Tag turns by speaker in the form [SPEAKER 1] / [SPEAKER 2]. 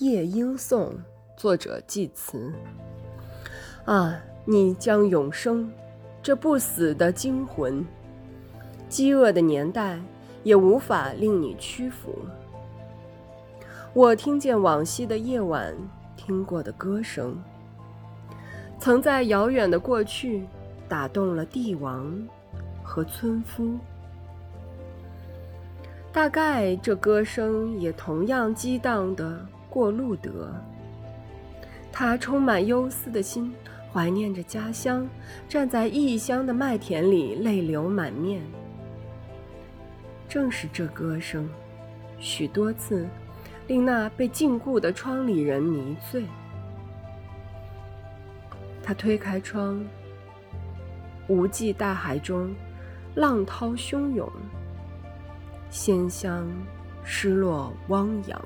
[SPEAKER 1] 夜莺颂》，作者季慈。啊，你将永生，这不死的精魂。饥饿的年代也无法令你屈服。我听见往昔的夜晚听过的歌声，曾在遥远的过去打动了帝王和村夫。大概这歌声也同样激荡的过路德。他充满忧思的心，怀念着家乡，站在异乡的麦田里，泪流满面。正是这歌声，许多次令那被禁锢的窗里人迷醉。他推开窗，无际大海中，浪涛汹涌。鲜香，失落汪洋。